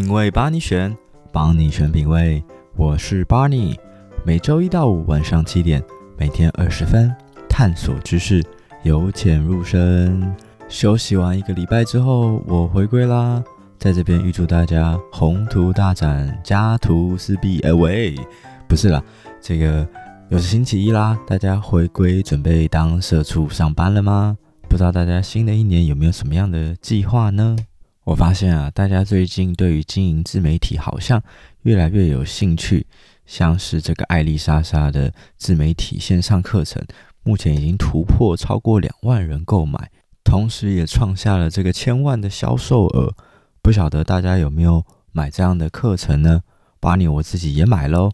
品味帮你选，帮你选品味。我是 Barney，每周一到五晚上七点，每天二十分，探索知识，由浅入深。休息完一个礼拜之后，我回归啦，在这边预祝大家宏图大展，家徒四壁。哎喂，不是啦，这个又是星期一啦，大家回归准备当社畜上班了吗？不知道大家新的一年有没有什么样的计划呢？我发现啊，大家最近对于经营自媒体好像越来越有兴趣，像是这个艾丽莎莎的自媒体线上课程，目前已经突破超过两万人购买，同时也创下了这个千万的销售额。不晓得大家有没有买这样的课程呢？把你我自己也买喽。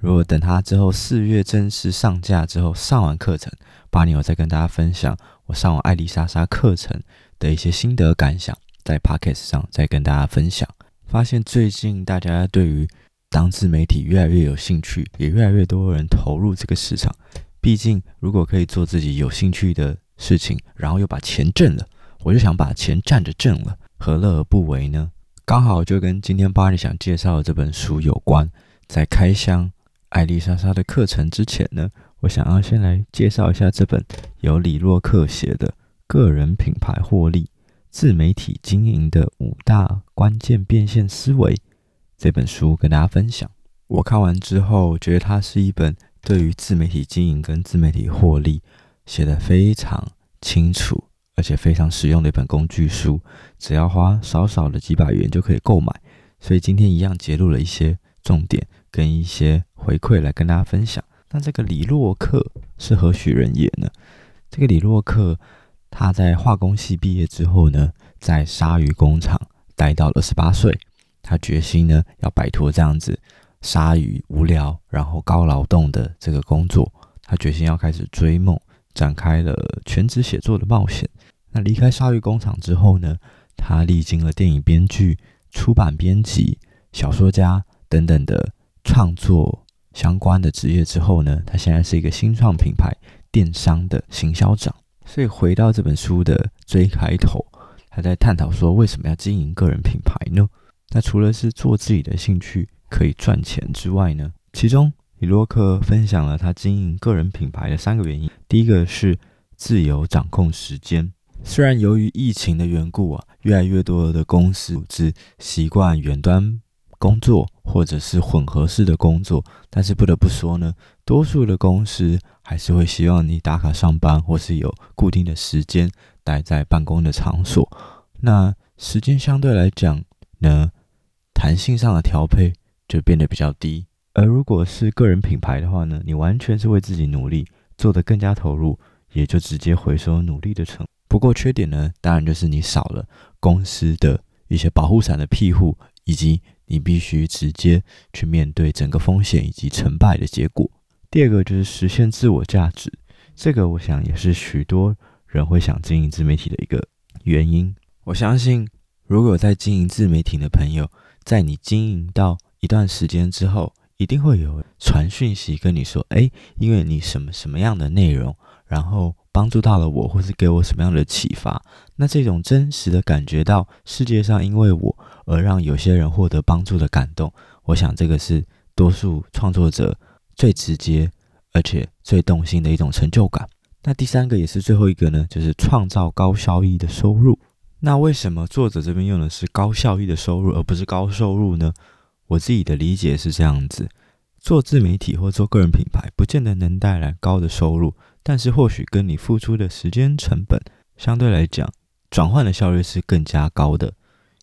如果等它之后四月正式上架之后，上完课程，把你我再跟大家分享我上完艾丽莎莎课程的一些心得感想。在 Podcast 上再跟大家分享，发现最近大家对于当自媒体越来越有兴趣，也越来越多人投入这个市场。毕竟，如果可以做自己有兴趣的事情，然后又把钱挣了，我就想把钱站着挣了，何乐而不为呢？刚好就跟今天 Barney 想介绍的这本书有关。在开箱艾丽莎莎的课程之前呢，我想要先来介绍一下这本由李洛克写的《个人品牌获利》。自媒体经营的五大关键变现思维这本书跟大家分享。我看完之后，觉得它是一本对于自媒体经营跟自媒体获利写得非常清楚，而且非常实用的一本工具书。只要花少少的几百元就可以购买。所以今天一样揭露了一些重点跟一些回馈来跟大家分享。那这个李洛克是何许人也呢？这个李洛克。他在化工系毕业之后呢，在鲨鱼工厂待到了十八岁。他决心呢，要摆脱这样子鲨鱼无聊然后高劳动的这个工作。他决心要开始追梦，展开了全职写作的冒险。那离开鲨鱼工厂之后呢，他历经了电影编剧、出版编辑、小说家等等的创作相关的职业之后呢，他现在是一个新创品牌电商的行销长。所以回到这本书的最开头，他在探讨说，为什么要经营个人品牌呢？那除了是做自己的兴趣可以赚钱之外呢，其中李洛克分享了他经营个人品牌的三个原因。第一个是自由掌控时间。虽然由于疫情的缘故啊，越来越多的公司组织习惯远端工作或者是混合式的工作，但是不得不说呢，多数的公司还是会希望你打卡上班，或是有固定的时间待在办公的场所。那时间相对来讲呢，弹性上的调配就变得比较低。而如果是个人品牌的话呢，你完全是为自己努力，做得更加投入，也就直接回收努力的成。不过缺点呢，当然就是你少了公司的一些保护伞的庇护，以及。你必须直接去面对整个风险以及成败的结果。第二个就是实现自我价值，这个我想也是许多人会想经营自媒体的一个原因。我相信，如果在经营自媒体的朋友，在你经营到一段时间之后，一定会有传讯息跟你说：“诶，因为你什么什么样的内容，然后。”帮助到了我，或是给我什么样的启发？那这种真实的感觉到世界上因为我而让有些人获得帮助的感动，我想这个是多数创作者最直接而且最动心的一种成就感。那第三个也是最后一个呢，就是创造高效益的收入。那为什么作者这边用的是高效益的收入，而不是高收入呢？我自己的理解是这样子：做自媒体或做个人品牌，不见得能带来高的收入。但是或许跟你付出的时间成本相对来讲，转换的效率是更加高的。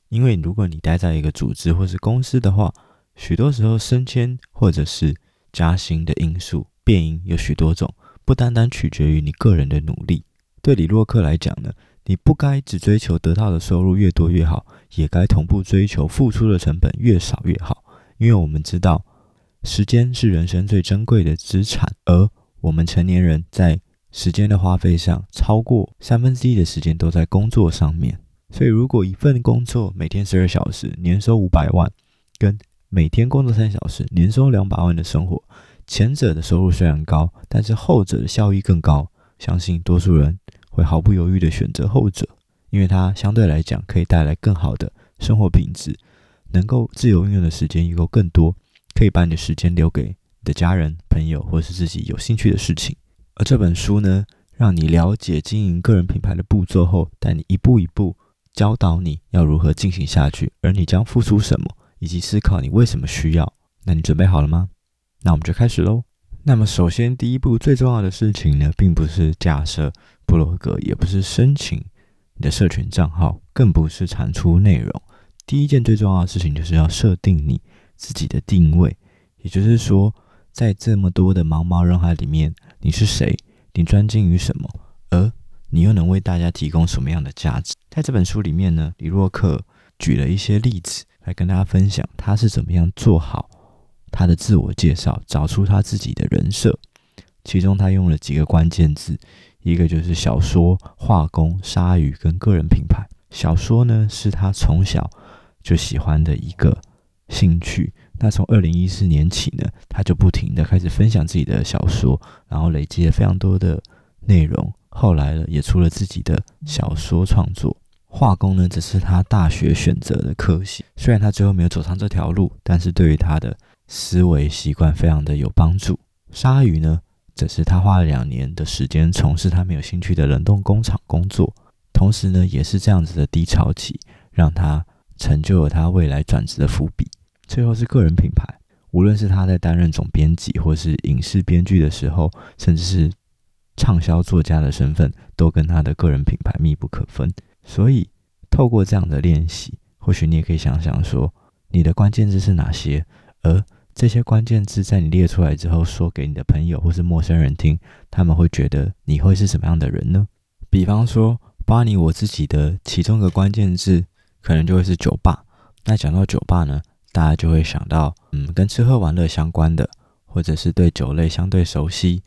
因为如果你待在一个组织或是公司的话，许多时候升迁或者是加薪的因素变因有许多种，不单单取决于你个人的努力。对李洛克来讲呢，你不该只追求得到的收入越多越好，也该同步追求付出的成本越少越好。因为我们知道，时间是人生最珍贵的资产，而我们成年人在时间的花费上，超过三分之一的时间都在工作上面。所以，如果一份工作每天十二小时，年收五百万，跟每天工作三小时，年收两百万的生活，前者的收入虽然高，但是后者的效益更高。相信多数人会毫不犹豫地选择后者，因为它相对来讲可以带来更好的生活品质。能够自由运用的时间也够更多，可以把你的时间留给你的家人、朋友，或是自己有兴趣的事情。而这本书呢，让你了解经营个人品牌的步骤后，带你一步一步教导你要如何进行下去，而你将付出什么，以及思考你为什么需要。那你准备好了吗？那我们就开始喽。那么，首先第一步最重要的事情呢，并不是架设部落格，也不是申请你的社群账号，更不是产出内容。第一件最重要的事情，就是要设定你自己的定位。也就是说，在这么多的茫茫人海里面，你是谁？你专精于什么？而你又能为大家提供什么样的价值？在这本书里面呢，李洛克举了一些例子来跟大家分享，他是怎么样做好。他的自我介绍，找出他自己的人设，其中他用了几个关键字，一个就是小说、画工、鲨鱼跟个人品牌。小说呢，是他从小就喜欢的一个兴趣。那从二零一四年起呢，他就不停的开始分享自己的小说，然后累积了非常多的内容。后来呢，也出了自己的小说创作。化工呢，只是他大学选择的科系，虽然他最后没有走上这条路，但是对于他的思维习惯非常的有帮助。鲨鱼呢，则是他花了两年的时间从事他没有兴趣的冷冻工厂工作，同时呢，也是这样子的低潮期，让他成就了他未来转职的伏笔。最后是个人品牌，无论是他在担任总编辑或是影视编剧的时候，甚至是畅销作家的身份，都跟他的个人品牌密不可分。所以，透过这样的练习，或许你也可以想想说，你的关键字是哪些，而这些关键字在你列出来之后，说给你的朋友或是陌生人听，他们会觉得你会是什么样的人呢？比方说，巴尼我自己的其中一个关键字，可能就会是酒吧。那讲到酒吧呢，大家就会想到，嗯，跟吃喝玩乐相关的，或者是对酒类相对熟悉。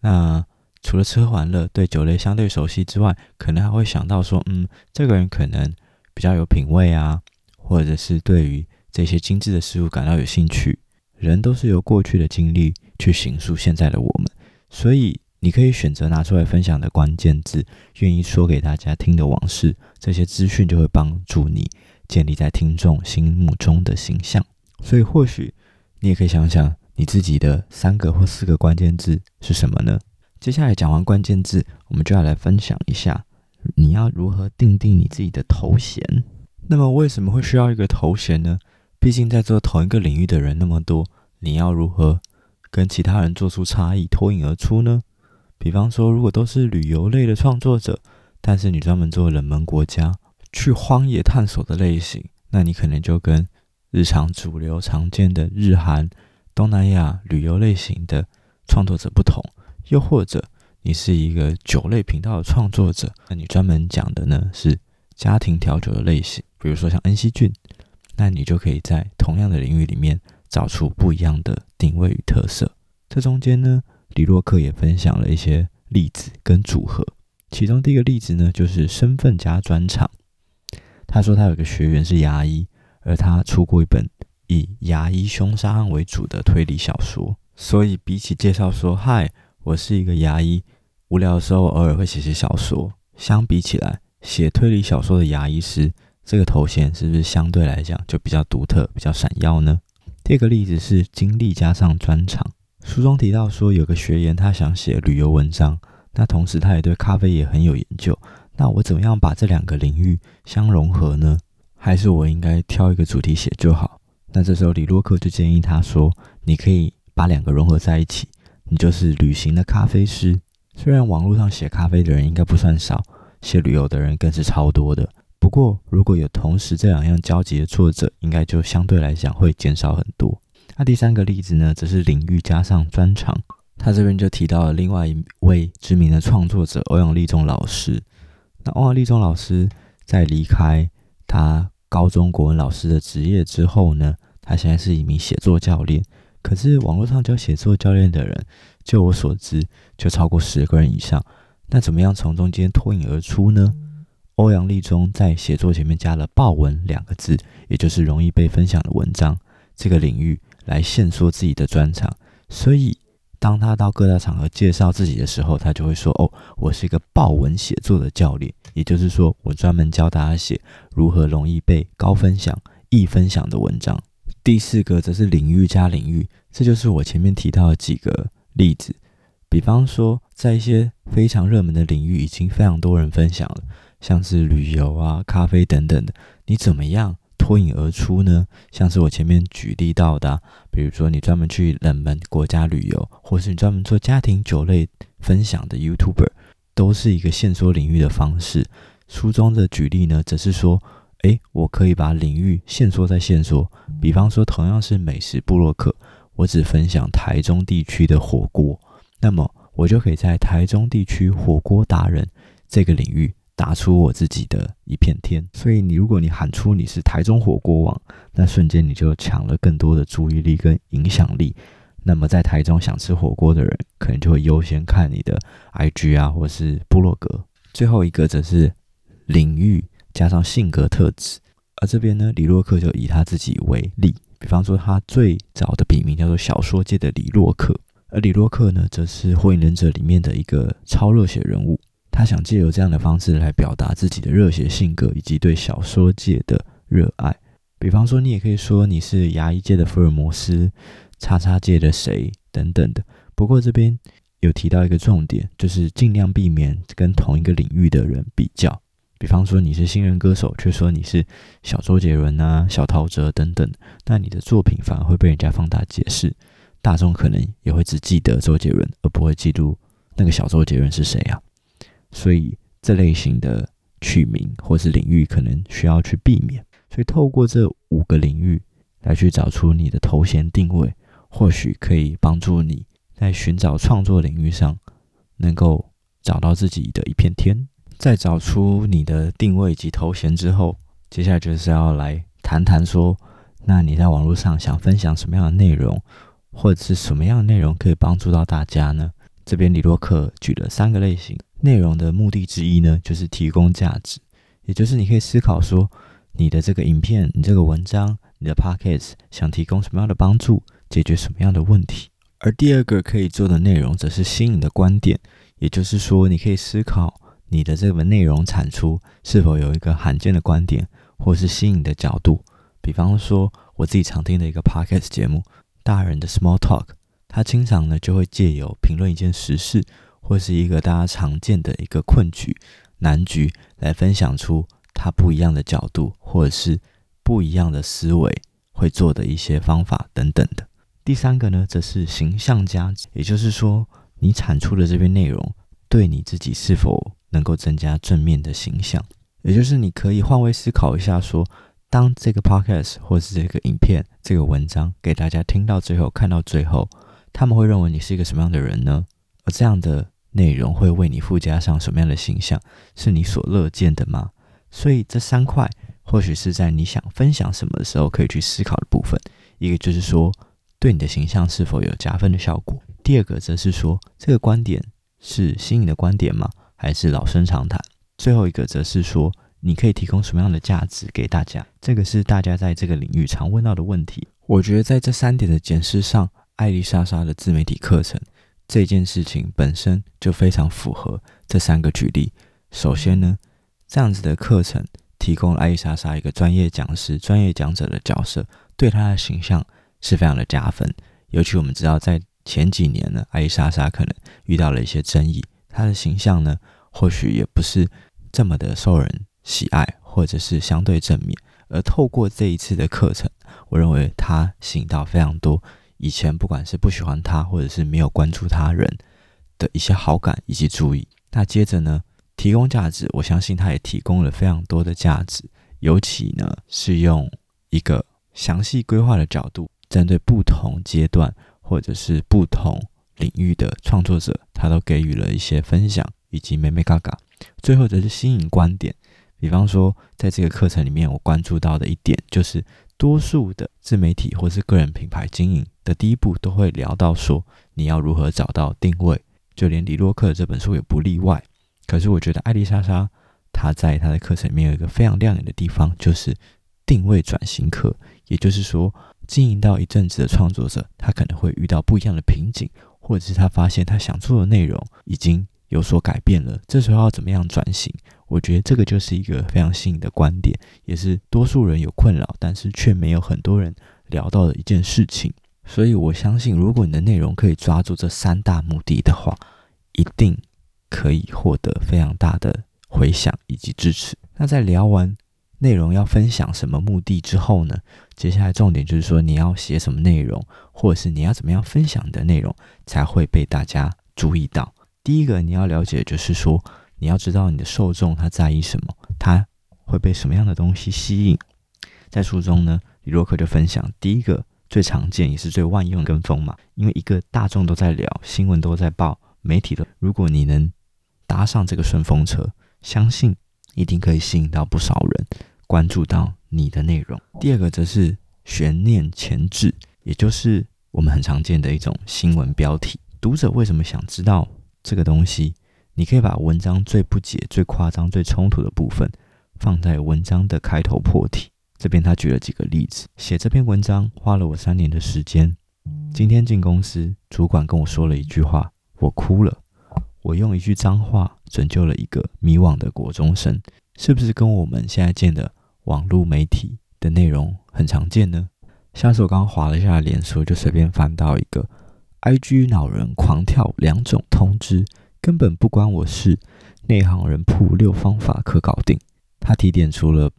那除了吃喝玩乐，对酒类相对熟悉之外，可能还会想到说，嗯，这个人可能比较有品味啊，或者是对于这些精致的事物感到有兴趣。人都是由过去的经历去形塑现在的我们，所以你可以选择拿出来分享的关键字，愿意说给大家听的往事，这些资讯就会帮助你建立在听众心目中的形象。所以或许你也可以想想你自己的三个或四个关键字是什么呢？接下来讲完关键字，我们就要来分享一下你要如何定定你自己的头衔。那么为什么会需要一个头衔呢？毕竟在做同一个领域的人那么多，你要如何跟其他人做出差异、脱颖而出呢？比方说，如果都是旅游类的创作者，但是你专门做冷门国家、去荒野探索的类型，那你可能就跟日常主流常见的日韩、东南亚旅游类型的创作者不同。又或者你是一个酒类频道的创作者，那你专门讲的呢是家庭调酒的类型，比如说像恩熙俊。那你就可以在同样的领域里面找出不一样的定位与特色。这中间呢，李洛克也分享了一些例子跟组合。其中第一个例子呢，就是身份加专长。他说他有个学员是牙医，而他出过一本以牙医凶杀案为主的推理小说。所以比起介绍说“嗨，我是一个牙医”，无聊的时候偶尔会写写小说。相比起来，写推理小说的牙医师。这个头衔是不是相对来讲就比较独特、比较闪耀呢？第二个例子是经历加上专长。书中提到说，有个学员他想写旅游文章，那同时他也对咖啡也很有研究。那我怎么样把这两个领域相融合呢？还是我应该挑一个主题写就好？那这时候李洛克就建议他说，你可以把两个融合在一起，你就是旅行的咖啡师。虽然网络上写咖啡的人应该不算少，写旅游的人更是超多的。不过，如果有同时这两样交集的作者，应该就相对来讲会减少很多。那第三个例子呢，则是领域加上专长。他这边就提到了另外一位知名的创作者欧阳立中老师。那欧阳立中老师在离开他高中国文老师的职业之后呢，他现在是一名写作教练。可是网络上教写作教练的人，就我所知，就超过十个人以上。那怎么样从中间脱颖而出呢？欧阳立中在写作前面加了“爆文”两个字，也就是容易被分享的文章这个领域来限缩自己的专长。所以，当他到各大场合介绍自己的时候，他就会说：“哦，我是一个爆文写作的教练。”也就是说，我专门教大家写如何容易被高分享，易分享的文章。第四个则是领域加领域，这就是我前面提到的几个例子。比方说，在一些非常热门的领域，已经非常多人分享了，像是旅游啊、咖啡等等的，你怎么样脱颖而出呢？像是我前面举例到的，比如说你专门去冷门国家旅游，或是你专门做家庭酒类分享的 YouTuber，都是一个限缩领域的方式。书中的举例呢，则是说，诶，我可以把领域限缩再限缩。比方说，同样是美食部落客，我只分享台中地区的火锅，那么我就可以在台中地区火锅达人这个领域打出我自己的一片天。所以，你如果你喊出你是台中火锅王，那瞬间你就抢了更多的注意力跟影响力。那么，在台中想吃火锅的人，可能就会优先看你的 IG 啊，或是部落格。最后一个则是。领域加上性格特质，而这边呢，李洛克就以他自己为例，比方说他最早的笔名叫做小说界的李洛克，而李洛克呢，则是火影忍者里面的一个超热血人物，他想借由这样的方式来表达自己的热血性格以及对小说界的热爱。比方说，你也可以说你是牙医界的福尔摩斯，叉叉界的谁等等的。不过这边有提到一个重点，就是尽量避免跟同一个领域的人比较。比方说你是新人歌手，却说你是小周杰伦啊、小陶喆等等，那你的作品反而会被人家放大解释，大众可能也会只记得周杰伦，而不会记住那个小周杰伦是谁啊。所以这类型的取名或是领域可能需要去避免。所以透过这五个领域来去找出你的头衔定位，或许可以帮助你在寻找创作领域上能够找到自己的一片天。在找出你的定位及头衔之后，接下来就是要来谈谈说，那你在网络上想分享什么样的内容，或者是什么样的内容可以帮助到大家呢？这边李洛克举了三个类型内容的目的之一呢，就是提供价值，也就是你可以思考说，你的这个影片、你这个文章、你的 podcast 想提供什么样的帮助，解决什么样的问题。而第二个可以做的内容，则是新颖的观点，也就是说，你可以思考。你的这个内容产出是否有一个罕见的观点，或是新颖的角度？比方说，我自己常听的一个 podcast 节目《大人的 Small Talk》，他经常呢就会借由评论一件时事，或是一个大家常见的一个困局、难局，来分享出他不一样的角度，或者是不一样的思维会做的一些方法等等的。第三个呢，则是形象价值，也就是说，你产出的这篇内容对你自己是否能够增加正面的形象，也就是你可以换位思考一下说，当这个 podcast 或是这个影片、这个文章给大家听到最后、看到最后，他们会认为你是一个什么样的人呢？而这样的内容会为你附加上什么样的形象？是你所乐见的吗？所以这三块或许是在你想分享什么的时候可以去思考的部分。一个就是说，对你的形象是否有加分的效果？第二个则是说，这个观点是新颖的观点吗？还是老生常谈。最后一个则是说，你可以提供什么样的价值给大家？这个是大家在这个领域常问到的问题。我觉得在这三点的检视上，艾丽莎莎的自媒体课程这件事情本身就非常符合这三个举例。首先呢，这样子的课程提供了艾丽莎莎一个专业讲师、专业讲者的角色，对她的形象是非常的加分。尤其我们知道，在前几年呢，艾莎莎可能遇到了一些争议。她的形象呢，或许也不是这么的受人喜爱，或者是相对正面。而透过这一次的课程，我认为她吸引到非常多以前不管是不喜欢她，或者是没有关注他人的一些好感以及注意。那接着呢，提供价值，我相信他也提供了非常多的价值，尤其呢是用一个详细规划的角度，针对不同阶段或者是不同。领域的创作者，他都给予了一些分享以及美美嘎嘎。最后则是新颖观点，比方说，在这个课程里面，我关注到的一点就是，多数的自媒体或是个人品牌经营的第一步都会聊到说，你要如何找到定位，就连李洛克这本书也不例外。可是我觉得艾丽莎莎她在她的课程里面有一个非常亮眼的地方，就是定位转型课，也就是说，经营到一阵子的创作者，他可能会遇到不一样的瓶颈。或者是他发现他想做的内容已经有所改变了，这时候要怎么样转型？我觉得这个就是一个非常新颖的观点，也是多数人有困扰，但是却没有很多人聊到的一件事情。所以我相信，如果你的内容可以抓住这三大目的的话，一定可以获得非常大的回响以及支持。那在聊完内容要分享什么目的之后呢，接下来重点就是说你要写什么内容，或者是你要怎么样分享的内容才会被大家注意到。第一个你要了解就是说。你要知道你的受众他在意什么，他会被什么样的东西吸引。在书中呢，李洛克就分享第一个最常见也是最万用的跟风嘛，因为一个大众都在聊，新闻都在报，媒体的，如果你能搭上这个顺风车，相信一定可以吸引到不少人关注到你的内容。第二个则是悬念前置，也就是我们很常见的一种新闻标题。读者为什么想知道这个东西？你可以把文章最不解、最夸张、最冲突的部分放在文章的开头破题。这边他举了几个例子：写这篇文章花了我三年的时间。今天进公司，主管跟我说了一句话，我哭了。我用一句脏话拯救了一个迷惘的国中生，是不是跟我们现在见的网络媒体的内容很常见呢？像是我刚刚划了一下脸书，就随便翻到一个 IG 恼人狂跳两种通知。根本不关我事，内行人铺六方法可搞定。他提点出了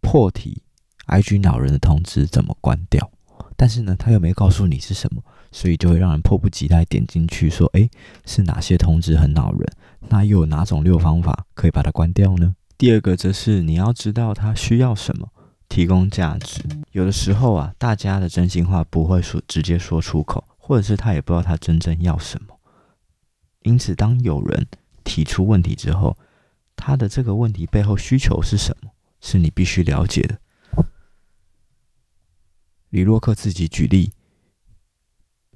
破题，IG 恼人的通知怎么关掉，但是呢，他又没告诉你是什么，所以就会让人迫不及待点进去说，诶，是哪些通知很恼人？那又有哪种六方法可以把它关掉呢？第二个则是你要知道他需要什么，提供价值。有的时候啊，大家的真心话不会说直接说出口，或者是他也不知道他真正要什么。因此，当有人提出问题之后，他的这个问题背后需求是什么？是你必须了解的。李洛克自己举例，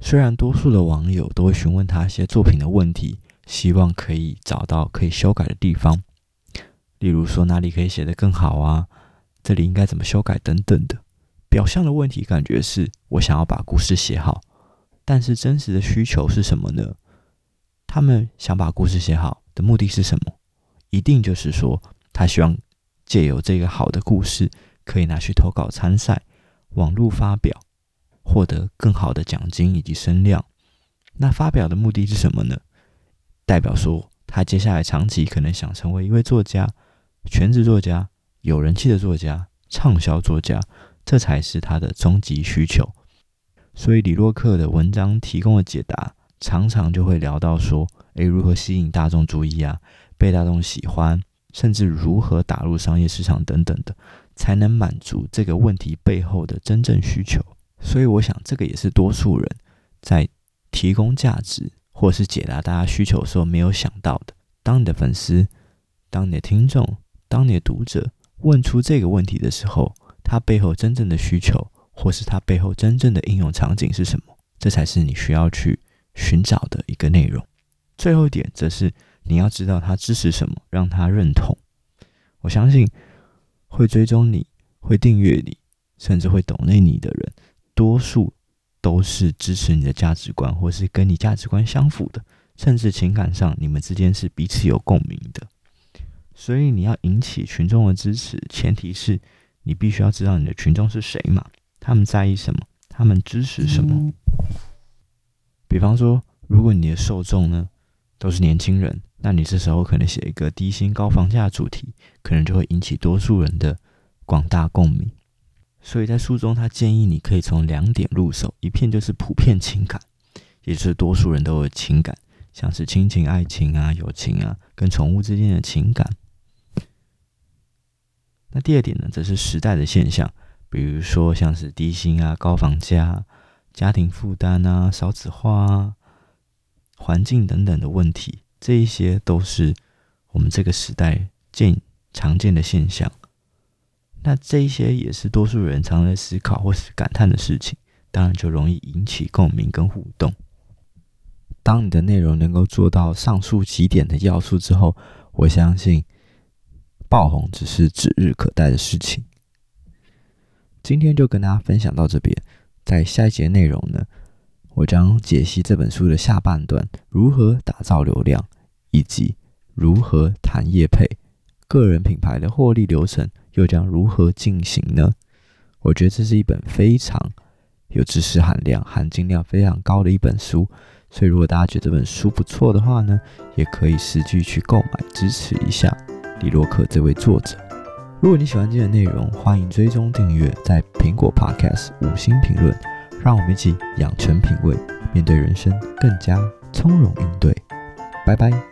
虽然多数的网友都会询问他一些作品的问题，希望可以找到可以修改的地方，例如说哪里可以写得更好啊，这里应该怎么修改等等的。表象的问题感觉是我想要把故事写好，但是真实的需求是什么呢？他们想把故事写好的目的是什么？一定就是说，他希望借由这个好的故事，可以拿去投稿参赛、网络发表，获得更好的奖金以及声量。那发表的目的是什么呢？代表说，他接下来长期可能想成为一位作家、全职作家、有人气的作家、畅销作家，这才是他的终极需求。所以，李洛克的文章提供了解答。常常就会聊到说，诶，如何吸引大众注意啊，被大众喜欢，甚至如何打入商业市场等等的，才能满足这个问题背后的真正需求。所以，我想这个也是多数人在提供价值或是解答大家需求的时候没有想到的。当你的粉丝、当你的听众、当你的读者问出这个问题的时候，他背后真正的需求，或是他背后真正的应用场景是什么？这才是你需要去。寻找的一个内容。最后一点则是你要知道他支持什么，让他认同。我相信会追踪你、会订阅你，甚至会懂内你的人，多数都是支持你的价值观，或是跟你价值观相符的，甚至情感上你们之间是彼此有共鸣的。所以你要引起群众的支持，前提是你必须要知道你的群众是谁嘛？他们在意什么？他们支持什么？比方说，如果你的受众呢都是年轻人，那你这时候可能写一个低薪高房价主题，可能就会引起多数人的广大共鸣。所以在书中，他建议你可以从两点入手，一片就是普遍情感，也就是多数人都有情感，像是亲情、爱情啊、友情啊，跟宠物之间的情感。那第二点呢，则是时代的现象，比如说像是低薪啊、高房价。家庭负担啊、少子化啊、环境等等的问题，这一些都是我们这个时代见常见的现象。那这一些也是多数人常在思考或是感叹的事情，当然就容易引起共鸣跟互动。当你的内容能够做到上述几点的要素之后，我相信爆红只是指日可待的事情。今天就跟大家分享到这边。在下一节内容呢，我将解析这本书的下半段，如何打造流量，以及如何谈业配，个人品牌的获利流程又将如何进行呢？我觉得这是一本非常有知识含量、含金量非常高的一本书。所以，如果大家觉得这本书不错的话呢，也可以实际去购买支持一下李洛克这位作者。如果你喜欢今天的内容，欢迎追踪订阅，在苹果 Podcast 五星评论，让我们一起养成品味，面对人生更加从容应对。拜拜。